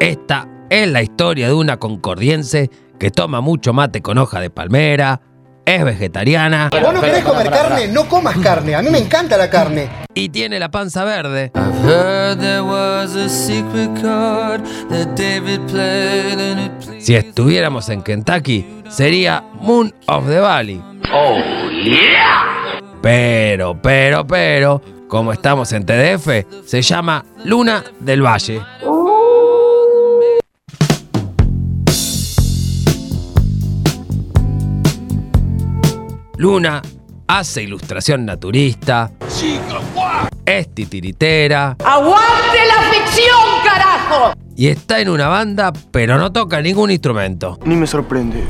Esta es la historia de una concordiense que toma mucho mate con hoja de palmera, es vegetariana ¿Vos no querés comer carne? No comas carne. A mí me encanta la carne. y tiene la panza verde. Si estuviéramos en Kentucky, sería Moon of the Valley. Pero, pero, pero, como estamos en TDF, se llama Luna del Valle. Luna hace ilustración naturista, es titiritera ¡Aguante la ficción, carajo! y está en una banda, pero no toca ningún instrumento. Ni me sorprende.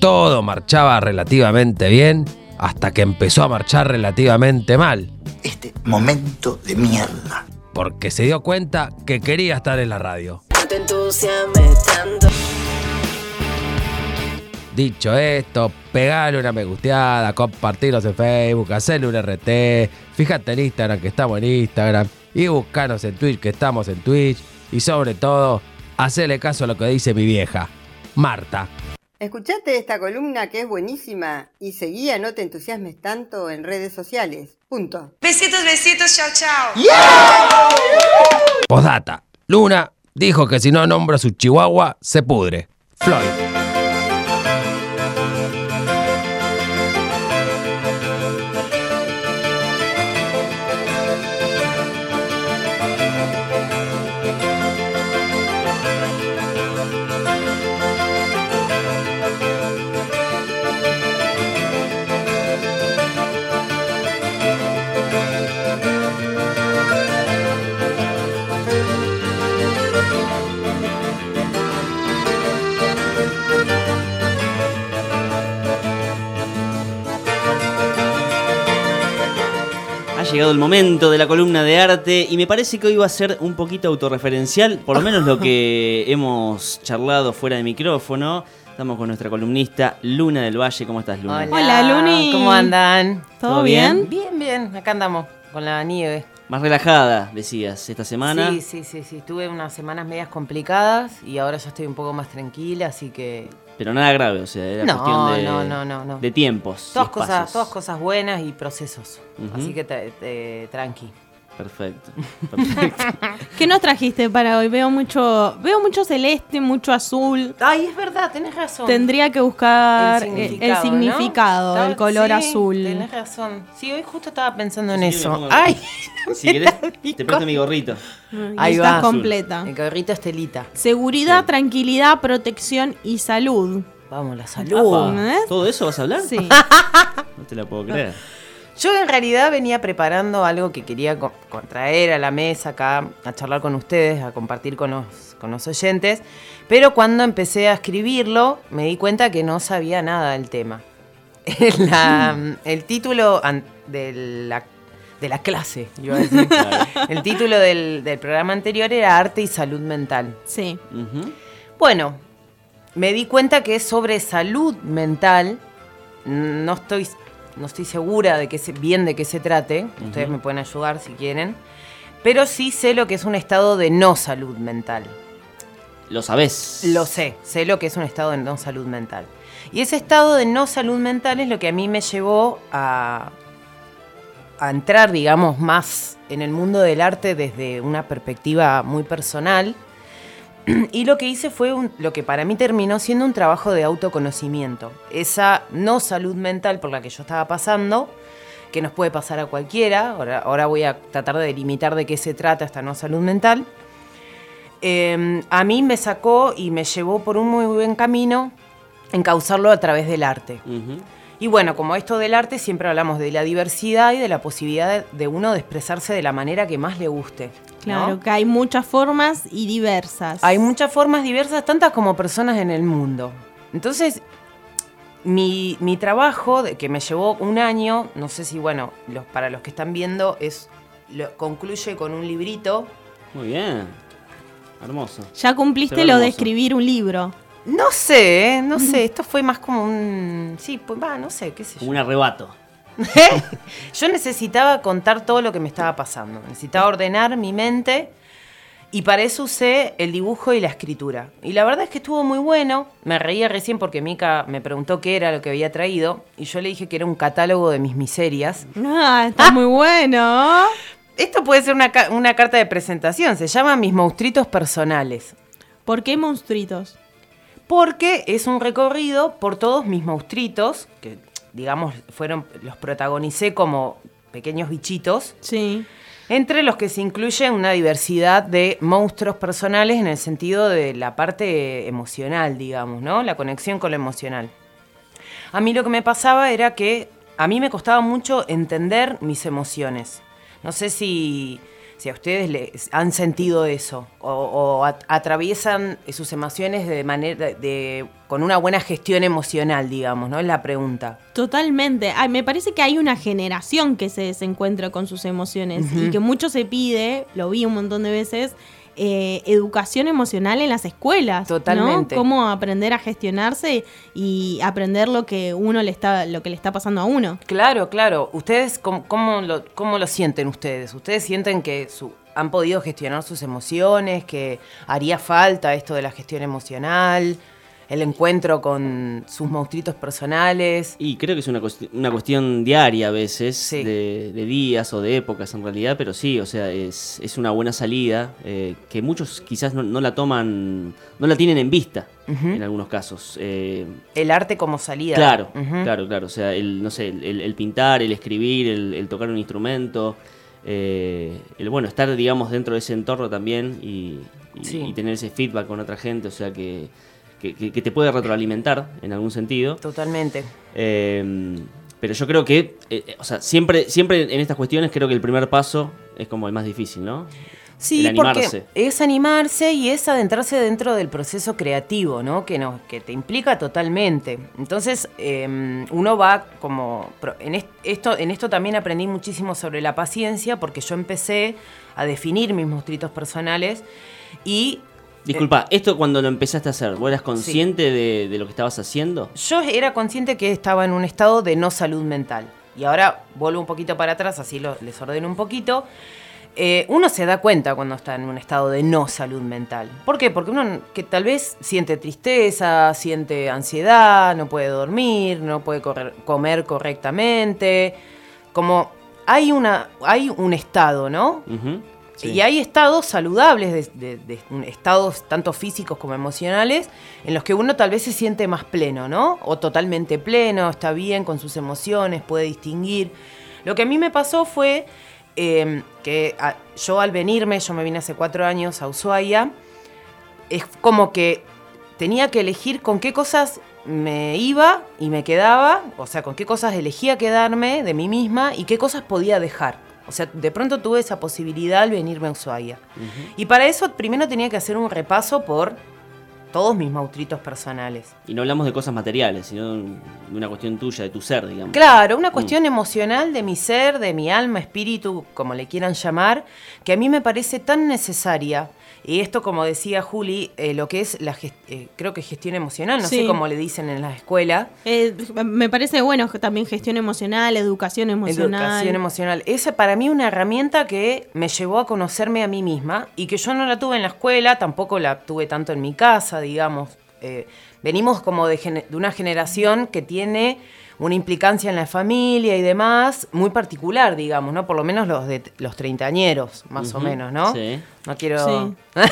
Todo marchaba relativamente bien hasta que empezó a marchar relativamente mal, Este momento de mierda. porque se dio cuenta que quería estar en la radio. te entusiasmes tanto. Dicho esto, pegale una me gusteada, compartirnos en Facebook, hacerle un RT, fíjate en Instagram que estamos en Instagram y buscanos en Twitch que estamos en Twitch y sobre todo, hacerle caso a lo que dice mi vieja, Marta. Escuchate esta columna que es buenísima y seguía No te entusiasmes tanto en redes sociales. Punto. Besitos, besitos, chao, chao. Postdata, Luna dijo que si no nombra a su chihuahua, se pudre. Floyd. Llegado el momento de la columna de arte y me parece que hoy va a ser un poquito autorreferencial, por lo menos lo que hemos charlado fuera de micrófono. Estamos con nuestra columnista Luna del Valle. ¿Cómo estás, Luna? Hola, Luni. ¿Cómo andan? ¿Todo bien? Bien, bien. Acá andamos con la nieve. Más relajada, decías, esta semana. Sí, sí, sí, sí. Tuve unas semanas medias complicadas y ahora ya estoy un poco más tranquila, así que Pero nada grave, o sea, era No, cuestión de, no, no, no, no. de tiempos. todas cosas, todas cosas buenas y procesos. Así que te- te- tranqui. Perfecto. perfecto. ¿Qué nos trajiste para hoy? Veo mucho, veo mucho celeste, mucho azul. Ay, es verdad, tenés razón. Tendría que buscar el significado, el, del color sí, azul. Tenés razón. Sí, hoy justo estaba pensando en Sí, eso. pongo- Ay, si querés, te presto mi gorrito. Ahí Está va. completa. el gorrito estelita. Seguridad, tranquilidad, protección y salud. Vamos, la salud. Apa, ¿eh? ¿Todo eso vas a hablar? Sí. No te la puedo creer. Yo en realidad venía preparando algo que quería co- co- traer a la mesa acá, a charlar con ustedes, a compartir con los, con los oyentes, pero cuando empecé a escribirlo me di cuenta que no sabía nada del tema. La- el título de la, de la clase, iba a decir. el título del, del programa anterior era Arte y Salud Mental. Sí. Bueno, me di cuenta que es sobre salud mental. No estoy, no estoy segura de que se, bien de qué se trate. Ustedes me pueden ayudar si quieren. Pero sí sé lo que es un estado de no salud mental. Lo sabés. Lo sé, sé lo que es un estado de no salud mental. Y ese estado de no salud mental es lo que a mí me llevó a, a entrar, digamos, más en el mundo del arte desde una perspectiva muy personal. Y lo que hice fue lo que para mí terminó siendo un trabajo de autoconocimiento. Esa no salud mental por la que yo estaba pasando, que nos puede pasar a cualquiera, ahora, ahora voy a tratar de delimitar de qué se trata esta no salud mental, eh, a mí me sacó y me llevó por un muy buen camino encauzarlo a través del arte. Y bueno, como esto del arte, siempre hablamos de la diversidad y de la posibilidad de, de uno de expresarse de la manera que más le guste. ¿no? Claro, que hay muchas formas y diversas. Hay muchas formas diversas, tantas como personas en el mundo. Entonces, mi, mi trabajo, de, que me llevó un año, no sé si, bueno, los, para los que están viendo, es lo- concluye con un librito. Muy bien. Hermoso. Ya cumpliste lo de escribir un libro. No sé, ¿eh? no sé, esto fue más como un... Sí, pues va, no sé, qué sé yo. Un arrebato. Yo necesitaba contar todo lo que me estaba pasando. Necesitaba ordenar mi mente y para eso usé el dibujo y la escritura. Y la verdad es que estuvo muy bueno. Me reía recién porque Mika me preguntó qué era lo que había traído y yo le dije que era un catálogo de mis miserias. Ah, está muy bueno. Esto puede ser una, una carta de presentación. Se llama Mis monstruitos personales. ¿Por qué monstruitos? Porque es un recorrido por todos mis monstruitos, que digamos fueron, los protagonicé como pequeños bichitos, Sí. entre los que se incluye una diversidad de monstruos personales en el sentido de la parte emocional, digamos, ¿no? La conexión con lo emocional. A mí lo que me pasaba era que a mí me costaba mucho entender mis emociones. No sé si, si a ustedes les han sentido eso o, o at- atraviesan sus emociones de manera de, con una buena gestión emocional, digamos, ¿no? Es la pregunta. Totalmente. Ay, me parece que hay una generación que se desencuentra con sus emociones y que mucho se pide, lo vi un montón de veces, eh, educación emocional en las escuelas. ¿no? Totalmente. Cómo aprender a gestionarse y aprender lo que uno le está, lo que le está pasando a uno. Claro, claro. ¿Ustedes cómo, cómo lo, cómo lo sienten ustedes? ¿Ustedes sienten que su- han podido gestionar sus emociones, que haría falta esto de la gestión emocional, el encuentro con sus monstruitos personales? Y creo que es una, una cuestión diaria a veces, de, de días o de épocas en realidad, pero sí, o sea, es, es una buena salida eh, que muchos quizás no, no la toman, no la tienen en vista en algunos casos. Eh, El arte como salida. Claro, claro, claro. O sea, el, no sé, el, el pintar, el escribir, el, el tocar un instrumento, eh, el bueno, estar, digamos, dentro de ese entorno también y, y- Sí. y tener ese feedback con otra gente, o sea, que, que, que- que te puede retroalimentar en algún sentido. Totalmente. Eh, pero yo creo que, eh, eh, o sea, siempre, siempre en estas cuestiones creo que el primer paso es como el más difícil, ¿no? Sí, porque es animarse y es adentrarse dentro del proceso creativo, ¿no? Que, no, que te implica totalmente. Entonces, eh, uno va como... En est- esto, en esto también aprendí muchísimo sobre la paciencia porque yo empecé a definir mis monstruitos personales y... Disculpa, ¿esto cuando lo empezaste a hacer, vos eras consciente de, de lo que estabas haciendo? Yo era consciente que estaba en un estado de no salud mental. Y ahora vuelvo un poquito para atrás, así lo- les ordeno un poquito. Eh, uno se da cuenta cuando está en un estado de no salud mental. ¿Por qué? Porque uno que tal vez siente tristeza, siente ansiedad, no puede dormir, no puede correr- comer correctamente. Como hay, una, hay un estado, ¿no? Ujú, Y hay estados saludables, de, un- estados tanto físicos como emocionales, en los que uno tal vez se siente más pleno, ¿no? O totalmente pleno, está bien con sus emociones, puede distinguir. Lo que a mí me pasó fue eh, que yo al venirme, yo me vine hace cuatro años a Ushuaia, es como que tenía que elegir con qué cosas me iba y me quedaba, o sea, con qué cosas elegía quedarme de mí misma y qué cosas podía dejar. O sea, de pronto tuve esa posibilidad al venirme a Ushuaia. Y para eso primero tenía que hacer un repaso por todos mis mautritos personales. Y no hablamos de cosas materiales, sino de una cuestión tuya, de tu ser, digamos. Claro, una Mm. cuestión emocional de mi ser, de mi alma, espíritu, como le quieran llamar, que a mí me parece tan necesaria. Y esto, como decía Juli, eh, lo que es la eh, creo que gestión emocional, no sé cómo le dicen en la escuela. Eh, me parece bueno también gestión emocional, educación emocional. Educación emocional. Esa para mí una herramienta que me llevó a conocerme a mí misma y que yo no la tuve en la escuela, tampoco la tuve tanto en mi casa, digamos. Eh, venimos como de, de una generación que tiene una implicancia en la familia y demás muy particular, digamos, ¿no? Por lo menos los de los treintañeros, más o menos, ¿no? sí. No quiero... Sí.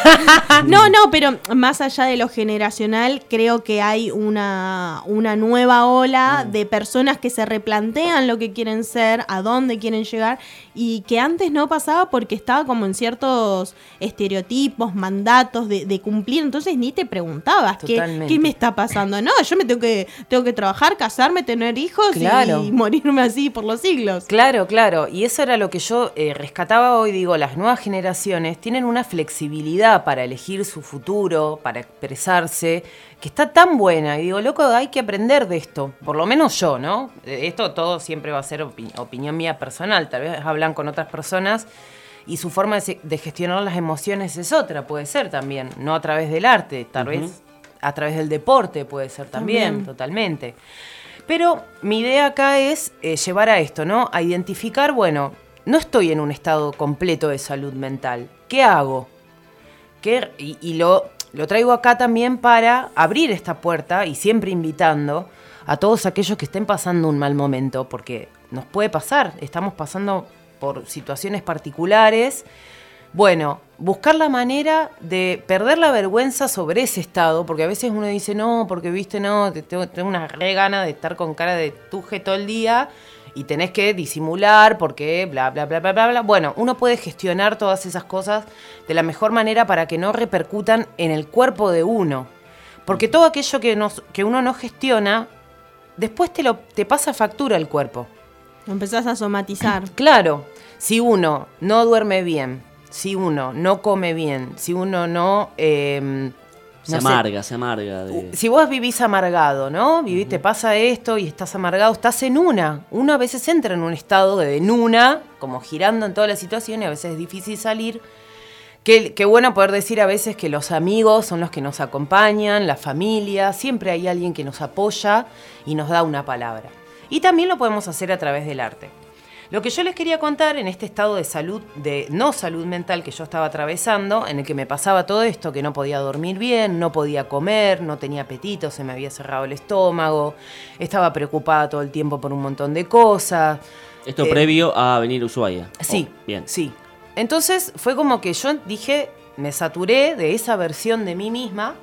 No, no, pero más allá de lo generacional, creo que hay una, una nueva ola de personas que se replantean lo que quieren ser, a dónde quieren llegar, y que antes no pasaba porque estaba como en ciertos estereotipos, mandatos de, de cumplir, entonces ni te preguntabas qué, qué me está pasando. No, yo me tengo que, tengo que trabajar, casarme, tener hijos y- Claro. y, morirme así por los siglos. Claro, claro. Y eso era lo que yo eh, rescataba hoy. Digo, las nuevas generaciones tienen una flexibilidad para elegir su futuro, para expresarse, que está tan buena. Y digo, loco, hay que aprender de esto. Por lo menos yo, ¿no? Esto todo siempre va a ser opi- opinión mía personal. Tal vez hablan con otras personas y su forma de, gestionar las emociones es otra, puede ser también. No a través del arte, tal vez a través del deporte puede ser también, También. totalmente. Pero mi idea acá es eh, llevar a esto, ¿no? A identificar, bueno, no estoy en un estado completo de salud mental. ¿Qué hago? ¿Qué- y y lo, lo traigo acá también para abrir esta puerta y siempre invitando a todos aquellos que estén pasando un mal momento, porque nos puede pasar, estamos pasando por situaciones particulares. Bueno, buscar la manera de perder la vergüenza sobre ese estado, porque a veces uno dice, no, porque viste, no, te- tengo, tengo una re gana de estar con cara de tuje todo el día y tenés que disimular porque bla, bla, bla, bla, bla, bla. Bueno, uno puede gestionar todas esas cosas de la mejor manera para que no repercutan en el cuerpo de uno. Porque todo aquello que, nos, que uno no gestiona, después te, lo, te pasa factura al cuerpo. Empezás a somatizar. Claro, si uno no duerme bien, si uno no come bien, si uno no... eh, Se no sé, amarga, se amarga. de- si vos vivís amargado, ¿no? Vivís, te pasa esto y estás amargado, estás en una. Uno a veces entra en un estado de en una, como girando en toda la situación y a veces es difícil salir. Qué, qué bueno poder decir a veces que los amigos son los que nos acompañan, la familia, siempre hay alguien que nos apoya y nos da una palabra. Y también lo podemos hacer a través del arte. Lo que yo les quería contar en este estado de salud, de no salud mental que yo estaba atravesando, en el que me pasaba todo esto, que no podía dormir bien, no podía comer, no tenía apetito, se me había cerrado el estómago, estaba preocupada todo el tiempo por un montón de cosas. Esto Eh, previo a venir a Ushuaia. Sí, Oh, bien. sí. Entonces fue como que yo dije, me saturé de esa versión de mí misma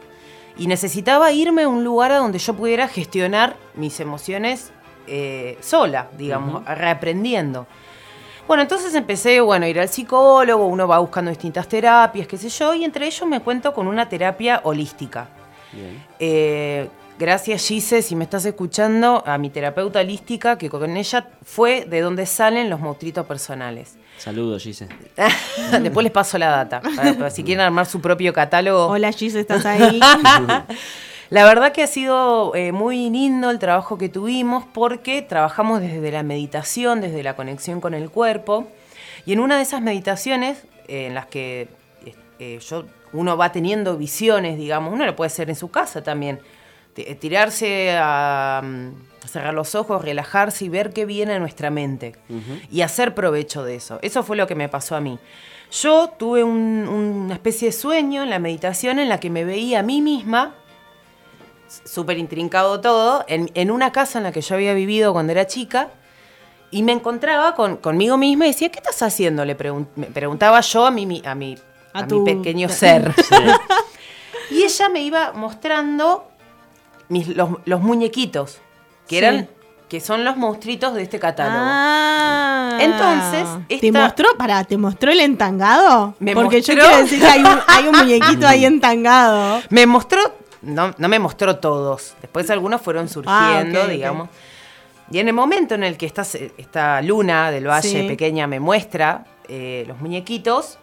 y necesitaba irme a un lugar a donde yo pudiera gestionar mis emociones eh, sola, digamos, reaprendiendo. Bueno, entonces empecé, bueno, a ir al psicólogo, uno va buscando distintas terapias, qué sé yo, y entre ellos me cuento con una terapia holística. Bien. Eh, gracias Gise, si me estás escuchando, a mi terapeuta holística, que con ella fue de donde salen los monstruitos personales. Saludos, Gise. Después les paso la data, para- para si quieren armar su propio catálogo. Hola Gis, ¿estás ahí? La verdad que ha sido eh, muy lindo el trabajo que tuvimos porque trabajamos desde la meditación, desde la conexión con el cuerpo. Y en una de esas meditaciones, eh, en las que eh, eh, yo, uno va teniendo visiones, digamos, uno lo puede hacer en su casa también, tirarse a, mm, a cerrar los ojos, relajarse y ver qué viene a nuestra mente y hacer provecho de eso. Eso fue lo que me pasó a mí. Yo tuve un- una especie de sueño en la meditación en la que me veía a mí misma súper intrincado todo, en, en una casa en la que yo había vivido cuando era chica, y me encontraba con, conmigo misma y decía, ¿qué estás haciendo? Le pregun- me preguntaba yo a mi, mi- a mi, A a tu- mi pequeño ser. y ella me iba mostrando mis, los, los muñequitos, que Sí. eran que son los monstruitos de este catálogo. Ah. Entonces, ¿Te mostró, para, ¿te mostró el entangado? Me Porque yo quiero decir que hay un, hay un muñequito ahí entangado. Me mostró, no, no me mostró todos, después algunos fueron surgiendo, Ah, ok. digamos. Y en el momento en el que esta, esta luna del valle Sí. pequeña me muestra eh, los muñequitos,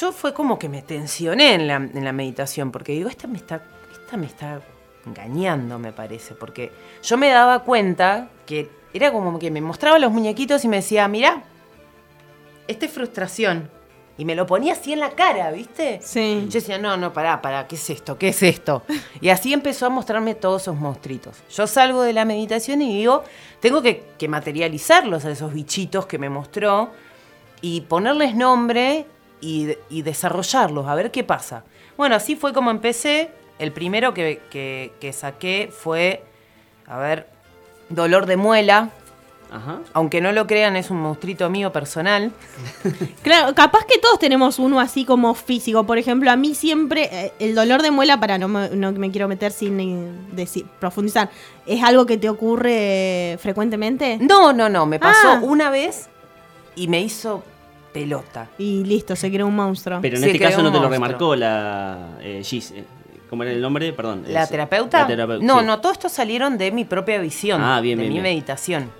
yo fue como que me tensioné en la, en la meditación, porque digo, esta me está, esta me está engañando, me parece, porque yo me daba cuenta que era como que me mostraba los muñequitos y me decía, mira, esta es frustración. Y me lo ponía así en la cara, ¿viste? Sí. Yo decía, no, no, pará, pará, ¿qué es esto? ¿Qué es esto? Y así empezó a mostrarme todos esos monstruitos. Yo salgo de la meditación y digo, tengo que, que materializarlos a esos bichitos que me mostró y ponerles nombre y, y desarrollarlos, a ver qué pasa. Bueno, así fue como empecé. El primero que, que- que saqué fue, a ver, dolor de muela. Ajá. Aunque no lo crean, es un monstruito mío personal. Claro, capaz que todos tenemos uno así como físico. Por ejemplo, a mí siempre eh, el dolor de muela, para no me, no me quiero meter sin eh, decir, profundizar, ¿es algo que te ocurre frecuentemente? No, no, no, me pasó Ah. una vez y me hizo pelota. Y listo, se creó un monstruo. Pero en este caso no te lo remarcó la eh, Gis. ¿Cómo era el nombre? Perdón. ¿La es- terapeuta? La terapeuta. no, sí. no, todo esto salieron de mi propia visión, Ah, bien, de bien, mi bien. meditación.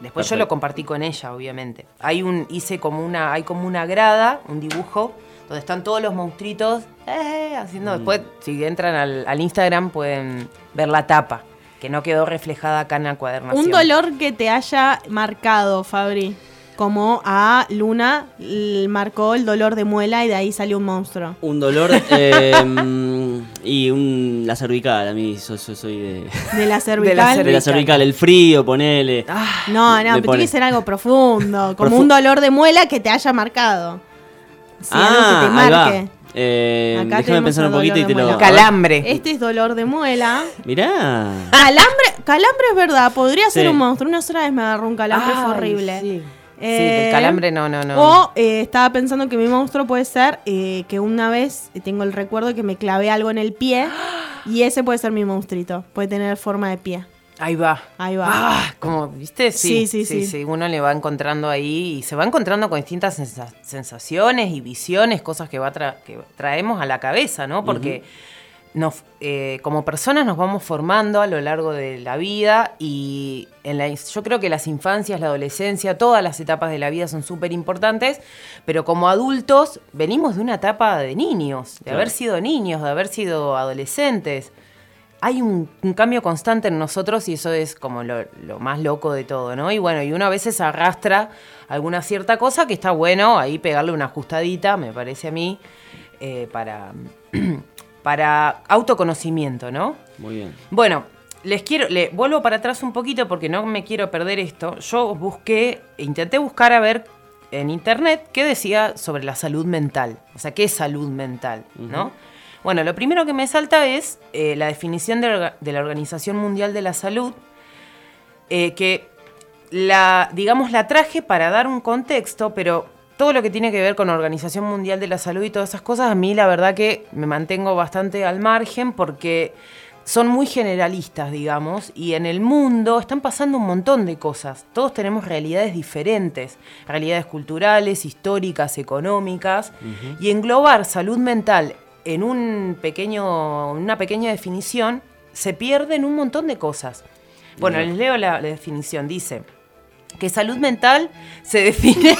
Después yo lo compartí con ella, obviamente. Hay un, hice como una, hay como una grada, un dibujo, donde están todos los monstruitos eh, haciendo. Mm. Después, si entran al, al Instagram, pueden ver la tapa, que no quedó reflejada acá en la cuadernación. Un dolor que te haya marcado, Fabri. Como a Luna marcó el dolor de muela y de ahí salió un monstruo. Un dolor eh, y un, la cervical, a mí so- so- soy de, De la cervical. de la cervical, el frío, ponele. No, no, Le pero tiene que ser algo profundo, como Profu- un dolor de muela que te haya marcado. Sí, algo que te ah, ahí va. marque. Eh, Acá déjame tenemos pensar un poquito y te de lo... Calambre. Este es dolor de muela. Mirá. Calambre, calambre es verdad, podría Sí. ser un monstruo. Una sola vez me agarró un calambre, fue Ay, horrible. Sí, Sí, Eh, del calambre no, no, no. O eh, estaba pensando que mi monstruo puede ser eh, que una vez eh, tengo el recuerdo que me clavé algo en el pie y ese puede ser mi monstruito. Puede tener forma de pie. Ahí va. Ahí va. Ah, como, ¿viste? Sí, Sí, sí, sí. Uno le va encontrando ahí y se va encontrando con distintas sensa- sensaciones y visiones, cosas que, va tra- que traemos a la cabeza, ¿no? Porque nos, eh, como personas nos vamos formando a lo largo de la vida y en la, yo creo que las infancias, la adolescencia, todas las etapas de la vida son súper importantes, pero como adultos venimos de una etapa de niños, de Claro. haber sido niños, de haber sido adolescentes hay un, un cambio constante en nosotros y eso es como lo, lo más loco de todo, ¿no? Y bueno, y uno a veces arrastra alguna cierta cosa que está bueno ahí pegarle una ajustadita, me parece a mí, eh, para, para autoconocimiento, ¿no? Muy bien. Bueno, les quiero, le vuelvo para atrás un poquito porque no me quiero perder esto. Yo busqué, intenté buscar a ver en internet qué decía sobre la salud mental. O sea, qué es salud mental, ¿no? Bueno, lo primero que me salta es eh, la definición de, la Organización Mundial de la Salud, eh, que la, digamos, la traje para dar un contexto, pero todo lo que tiene que ver con Organización Mundial de la Salud y todas esas cosas, a mí la verdad que me mantengo bastante al margen porque son muy generalistas, digamos, y en el mundo están pasando un montón de cosas. Todos tenemos realidades diferentes, realidades culturales, históricas, económicas, y englobar salud mental en un pequeño, una pequeña definición se pierden un montón de cosas. Bueno, les leo la, la definición. Dice que salud mental se define...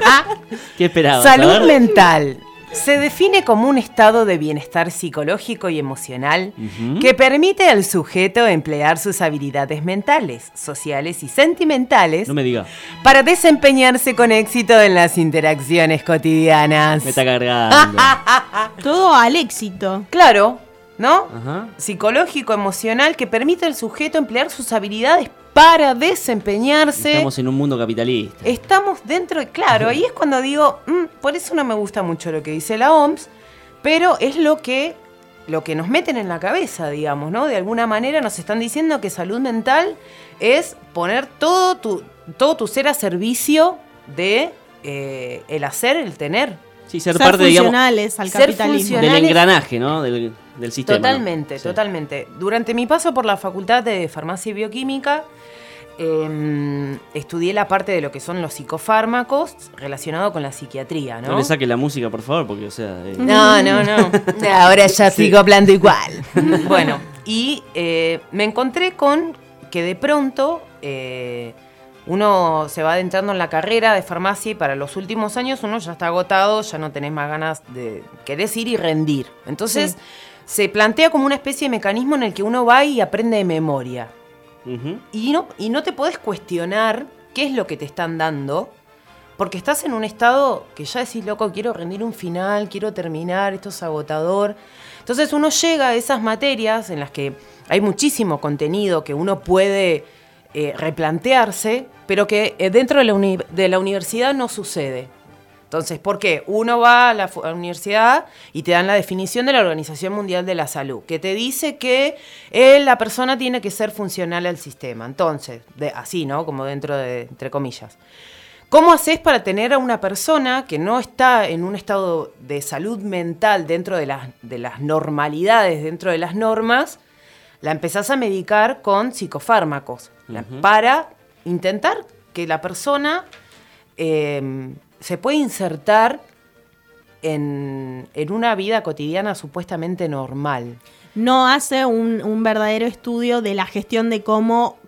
¿Qué esperabas? Salud mental se define como un estado de bienestar psicológico y emocional que permite al sujeto emplear sus habilidades mentales, sociales y sentimentales No me diga. para desempeñarse con éxito en las interacciones cotidianas. Me está cargando. Todo al éxito. Claro, ¿no? Ajá. Psicológico, emocional, que permite al sujeto emplear sus habilidades para desempeñarse. Estamos en un mundo capitalista. Estamos dentro de. Claro, ahí es cuando digo, "Mm, por eso no me gusta mucho lo que dice la OMS, pero es lo que, lo que nos meten en la cabeza, digamos, ¿no? De alguna manera nos están diciendo que salud mental es poner todo tu, todo tu ser a servicio de eh, el hacer, el tener. Sí, ser, Ser parte, digamos, funcionales al ser capitalismo. del engranaje, ¿no? Del, del sistema. ¿no? Totalmente, Sí. totalmente. Durante mi paso por la Facultad de Farmacia y Bioquímica, em, estudié la parte de lo que son los psicofármacos relacionado con la psiquiatría, ¿no? No le saque la música, por favor, porque, o sea. eh, No, no, no. Ahora ya sigo hablando igual. bueno, y eh, me encontré con que de pronto eh, uno se va adentrando en la carrera de farmacia y para los últimos años uno ya está agotado, ya no tenés más ganas de querés ir y rendir. Entonces se plantea como una especie de mecanismo en el que uno va y aprende de memoria. Y no, y no te podés cuestionar qué es lo que te están dando, porque estás en un estado que ya decís, loco, quiero rendir un final, quiero terminar, esto es agotador. Entonces uno llega a esas materias en las que hay muchísimo contenido que uno puede eh, replantearse, pero que eh, dentro de la, de la universidad no sucede. Entonces, ¿por qué? Uno va a la, fu- a la universidad y te dan la definición de la Organización Mundial de la Salud, que te dice que eh, la persona tiene que ser funcional al sistema. Entonces, de, así, ¿no? Como dentro de, entre comillas. ¿Cómo haces para tener a una persona que no está en un estado de salud mental dentro de las, de las normalidades, dentro de las normas? La empezás a medicar con psicofármacos para intentar que la persona eh, se pueda insertar en, en una vida cotidiana supuestamente normal. No hace un, un verdadero estudio de la gestión de cómo,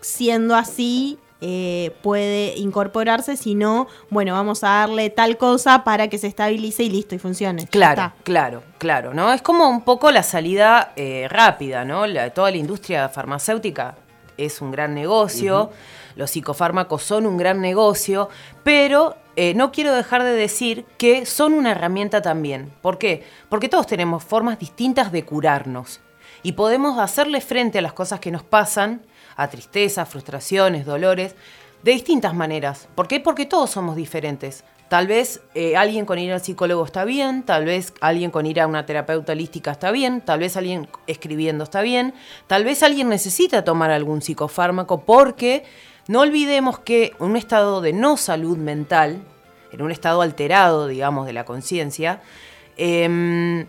siendo así, eh, puede incorporarse, sino, bueno, vamos a darle tal cosa para que se estabilice y listo y funcione. Claro, está. claro, claro, ¿no? Es como un poco la salida eh, rápida, ¿no? La- toda la industria farmacéutica es un gran negocio. Los psicofármacos son un gran negocio, pero eh, no quiero dejar de decir que son una herramienta también. ¿Por qué? Porque todos tenemos formas distintas de curarnos y podemos hacerle frente a las cosas que nos pasan, a tristezas, frustraciones, dolores, de distintas maneras. ¿Por qué? Porque todos somos diferentes. Tal vez eh, alguien con ir al psicólogo está bien, tal vez alguien con ir a una terapeuta holística está bien, tal vez alguien escribiendo está bien, tal vez alguien necesita tomar algún psicofármaco porque no olvidemos que un estado de no salud mental, en un estado alterado, digamos, de la conciencia, em,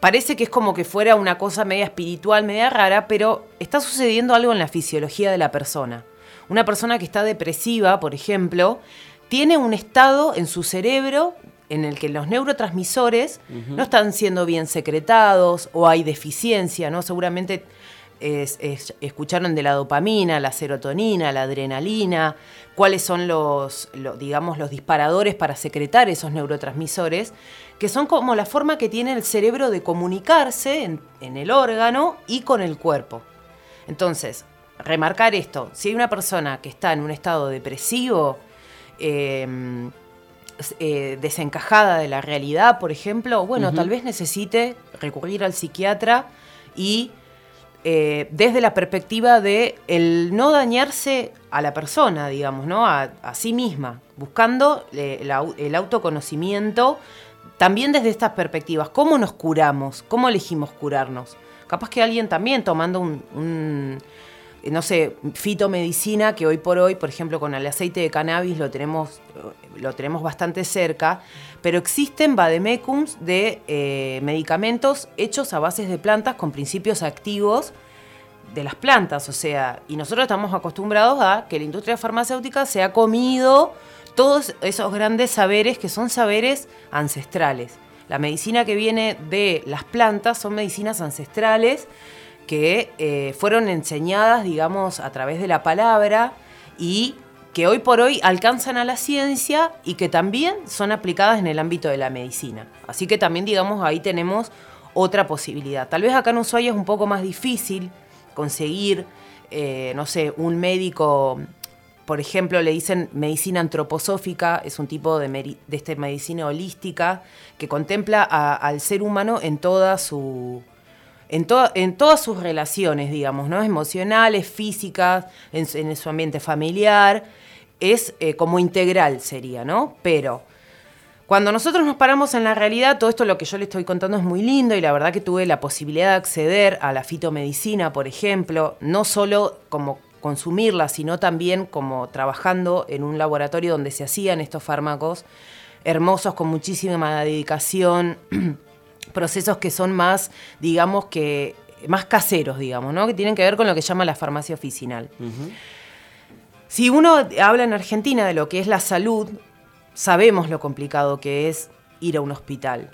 parece que es como que fuera una cosa media espiritual, media rara, pero está sucediendo algo en la fisiología de la persona. Una persona que está depresiva, por ejemplo, tiene un estado en su cerebro en el que los neurotransmisores no están siendo bien secretados o hay deficiencia, ¿no? Seguramente escucharon de la dopamina, la serotonina, la adrenalina, cuáles son los, digamos, los disparadores para secretar esos neurotransmisores, que son como la forma que tiene el cerebro de comunicarse en, el órgano y con el cuerpo. Entonces, remarcar esto, si hay una persona que está en un estado depresivo, em, eh, desencajada de la realidad, por ejemplo, bueno, tal vez necesite recurrir al psiquiatra y eh, desde la perspectiva de el no dañarse a la persona, digamos, ¿no? A, sí misma, buscando eh, el autoconocimiento también desde estas perspectivas. ¿Cómo nos curamos? ¿Cómo elegimos curarnos? Capaz que alguien también tomando un, no sé, fitomedicina, que hoy por hoy, por ejemplo, con el aceite de cannabis lo tenemos, lo tenemos bastante cerca, pero existen vademecums de eh, medicamentos hechos a bases de plantas con principios activos de las plantas, o sea, y nosotros estamos acostumbrados a que la industria farmacéutica se ha comido todos esos grandes saberes que son saberes ancestrales. La medicina que viene de las plantas son medicinas ancestrales que eh, fueron enseñadas, digamos, a través de la palabra y que hoy por hoy alcanzan a la ciencia y que también son aplicadas en el ámbito de la medicina. Así que también, digamos, ahí tenemos otra posibilidad. Tal vez acá en Ushuaia es un poco más difícil conseguir, eh, no sé, un médico, por ejemplo, le dicen medicina antroposófica, es un tipo de, medicina holística que contempla al ser humano en toda su en, en todas sus relaciones, digamos, ¿no? Emocionales, físicas, en, su ambiente familiar, es eh, como integral sería, ¿no? Pero cuando nosotros nos paramos en la realidad, todo esto lo que yo le estoy contando es muy lindo y la verdad que tuve la posibilidad de acceder a la fitomedicina, por ejemplo, no solo como consumirla, sino también como trabajando en un laboratorio donde se hacían estos fármacos hermosos con muchísima dedicación procesos que son más, digamos que, más caseros, digamos, ¿no? Que tienen que ver con lo que llama la farmacia oficinal. Si uno habla en Argentina de lo que es la salud, sabemos lo complicado que es ir a un hospital.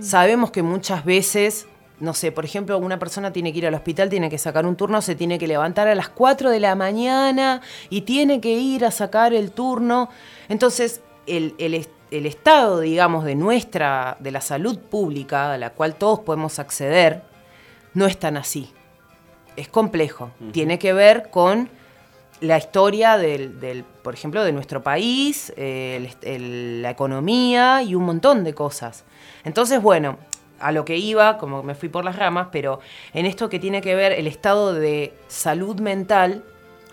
Sabemos que muchas veces, no sé, por ejemplo, una persona tiene que ir al hospital, tiene que sacar un turno, se tiene que levantar a las 4 de la mañana y tiene que ir a sacar el turno. Entonces, el, el, el estado, digamos, de nuestra, de la salud pública, a la cual todos podemos acceder, no es tan así. Es complejo. Tiene que ver con la historia del, por ejemplo, de nuestro país, la economía y un montón de cosas. Entonces, bueno, a lo que iba, como me fui por las ramas, pero en esto que tiene que ver el estado de salud mental,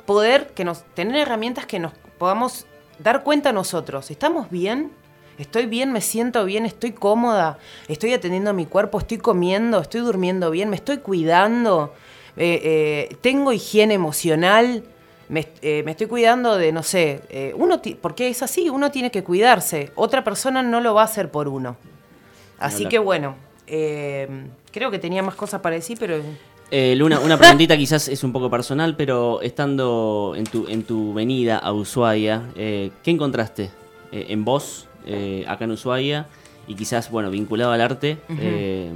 poder que nos, tener herramientas que nos podamos dar cuenta nosotros. ¿Estamos bien? Estoy bien, me siento bien, estoy cómoda, estoy atendiendo a mi cuerpo, estoy comiendo, estoy durmiendo bien, me estoy cuidando, eh, eh, tengo higiene emocional, me, eh, estoy cuidando de, no sé, uno porque es así, uno tiene que cuidarse, otra persona no lo va a hacer por uno. Así que bueno, creo que tenía más cosas para decir, pero... Luna, una preguntita quizás es un poco personal, pero estando en tu, en tu venida a Ushuaia, ¿qué encontraste en vos eh, acá en Ushuaia y quizás, bueno, vinculado al arte, eh,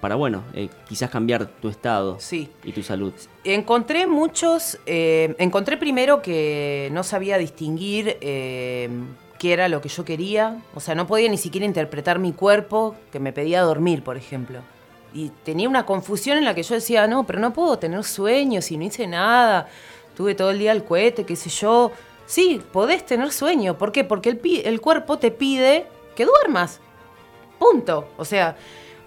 para, bueno, eh, quizás cambiar tu estado y tu salud. Encontré muchos, encontré primero que no sabía distinguir qué era lo que yo quería, o sea, no podía ni siquiera interpretar mi cuerpo, que me pedía dormir, por ejemplo. Y tenía una confusión en la que yo decía, no, pero no puedo tener sueños y no hice nada tuve todo el día el cohete, qué sé yo. Sí, podés tener sueño. ¿Por qué? Porque el, el cuerpo te pide que duermas. Punto. O sea,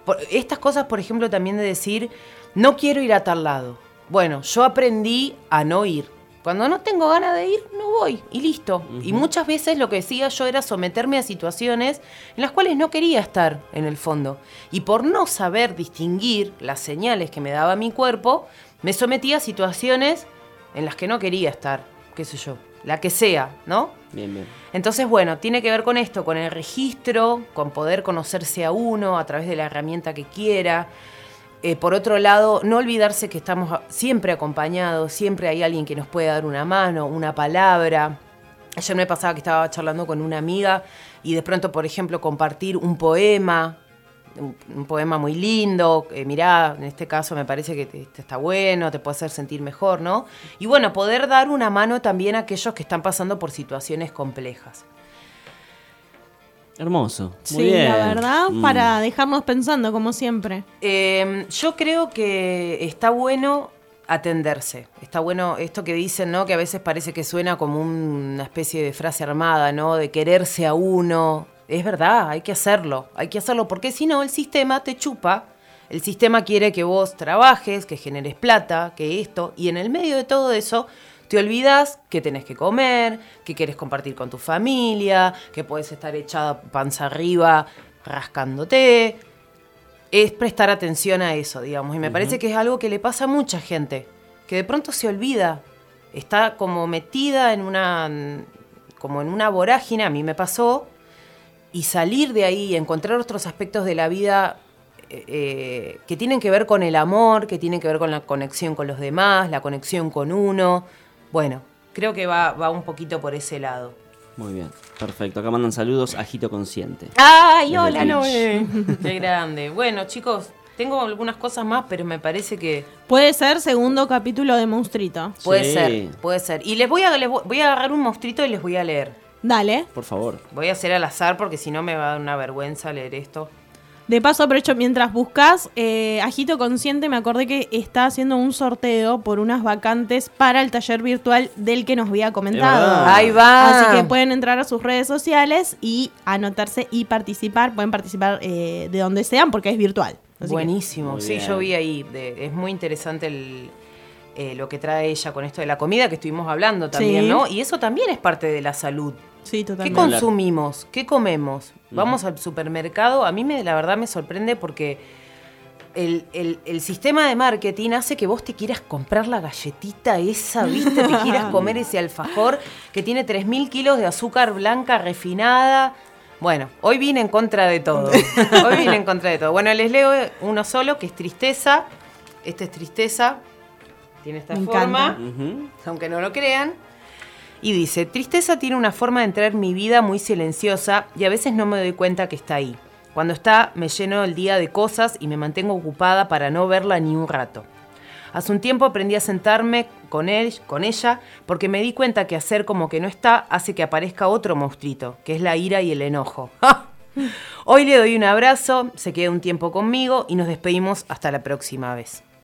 por- estas cosas, por ejemplo, también de decir, no quiero ir a tal lado. Bueno, yo aprendí a no ir. Cuando no tengo ganas de ir, no voy y listo. Y muchas veces lo que decía yo era someterme a situaciones en las cuales no quería estar en el fondo. Y por no saber distinguir las señales que me daba mi cuerpo, me sometía a situaciones en las que no quería estar, qué sé yo, la que sea, ¿no? Bien, bien. Entonces, bueno, tiene que ver con esto, con el registro, con poder conocerse a uno a través de la herramienta que quiera. Eh, por otro lado, no olvidarse que estamos siempre acompañados, siempre hay alguien que nos puede dar una mano, una palabra. Ayer me pasaba que estaba charlando con una amiga y de pronto, por ejemplo, compartir un poema, un, un poema muy lindo, eh, mirá, en este caso me parece que te, te está bueno, te puede hacer sentir mejor, ¿no? Y bueno, poder dar una mano también a aquellos que están pasando por situaciones complejas. Hermoso. Muy Sí, bien. la verdad, Mm. para dejarnos pensando, como siempre. Eh, yo creo que está bueno atenderse. Está bueno esto que dicen, ¿no? Que a veces parece que suena como una especie de frase armada, ¿no? De quererse a uno. Es verdad, hay que hacerlo. Hay que hacerlo porque si no, el sistema te chupa. El sistema quiere que vos trabajes, que generes plata, que esto. Y en el medio de todo eso, te olvidas que tenés que comer, que quieres compartir con tu familia, que puedes estar echada panza arriba rascándote es prestar atención a eso, digamos. Y me parece que es algo que le pasa a mucha gente, que de pronto se olvida, está como metida en una, como en una vorágine, a mí me pasó, y salir de ahí y encontrar otros aspectos de la vida eh, eh, que tienen que ver con el amor, que tienen que ver con la conexión con los demás, la conexión con uno. Bueno, creo que va, va un poquito por ese lado. Muy bien. Perfecto. Acá mandan saludos a Jito Consciente. ¡Ay, hola. Noé! ¡Qué grande! Bueno, chicos, tengo algunas cosas más, pero me parece que Puede ser segundo capítulo de Monstruito. puede Sí. ser, puede ser. Y les voy a les voy voy a agarrar un monstruito y les voy a leer. Dale. Por favor. Voy a hacer al azar porque si no me va a dar una vergüenza leer esto. De paso, aprovecho mientras buscas, eh, Agito Consciente, me acordé que está haciendo un sorteo por unas vacantes para el taller virtual del que nos había comentado. Ahí va. Así que pueden entrar a sus redes sociales y anotarse y participar. Pueden participar eh, de donde sean porque es virtual. Así Buenísimo. Sí, yo vi ahí. de- es muy interesante el, eh, lo que trae ella con esto de la comida que estuvimos hablando también, Sí. ¿no? Y eso también es parte de la salud. Sí, ¿Qué totalmente. consumimos? ¿Qué comemos? Vamos al supermercado. A mí me, la verdad me sorprende porque el, el- el sistema de marketing hace que vos te quieras comprar la galletita esa, ¿viste? Te quieras comer ese alfajor que tiene 3.000 kilos de azúcar blanca refinada. Bueno, hoy vine en contra de todo. Hoy vine en contra de todo. Bueno, les leo uno solo que es tristeza. Este es tristeza. Tiene esta Me forma encanta. Aunque no lo crean. Y dice, tristeza tiene una forma de entrar en mi vida muy silenciosa y a veces no me doy cuenta que está ahí. Cuando está, me lleno el día de cosas y me mantengo ocupada para no verla ni un rato. Hace un tiempo aprendí a sentarme con él, con ella, porque me di cuenta que hacer como que no está hace que aparezca otro monstruito, que es la ira y el enojo. Hoy le doy un abrazo, se queda un tiempo conmigo y nos despedimos hasta la próxima vez.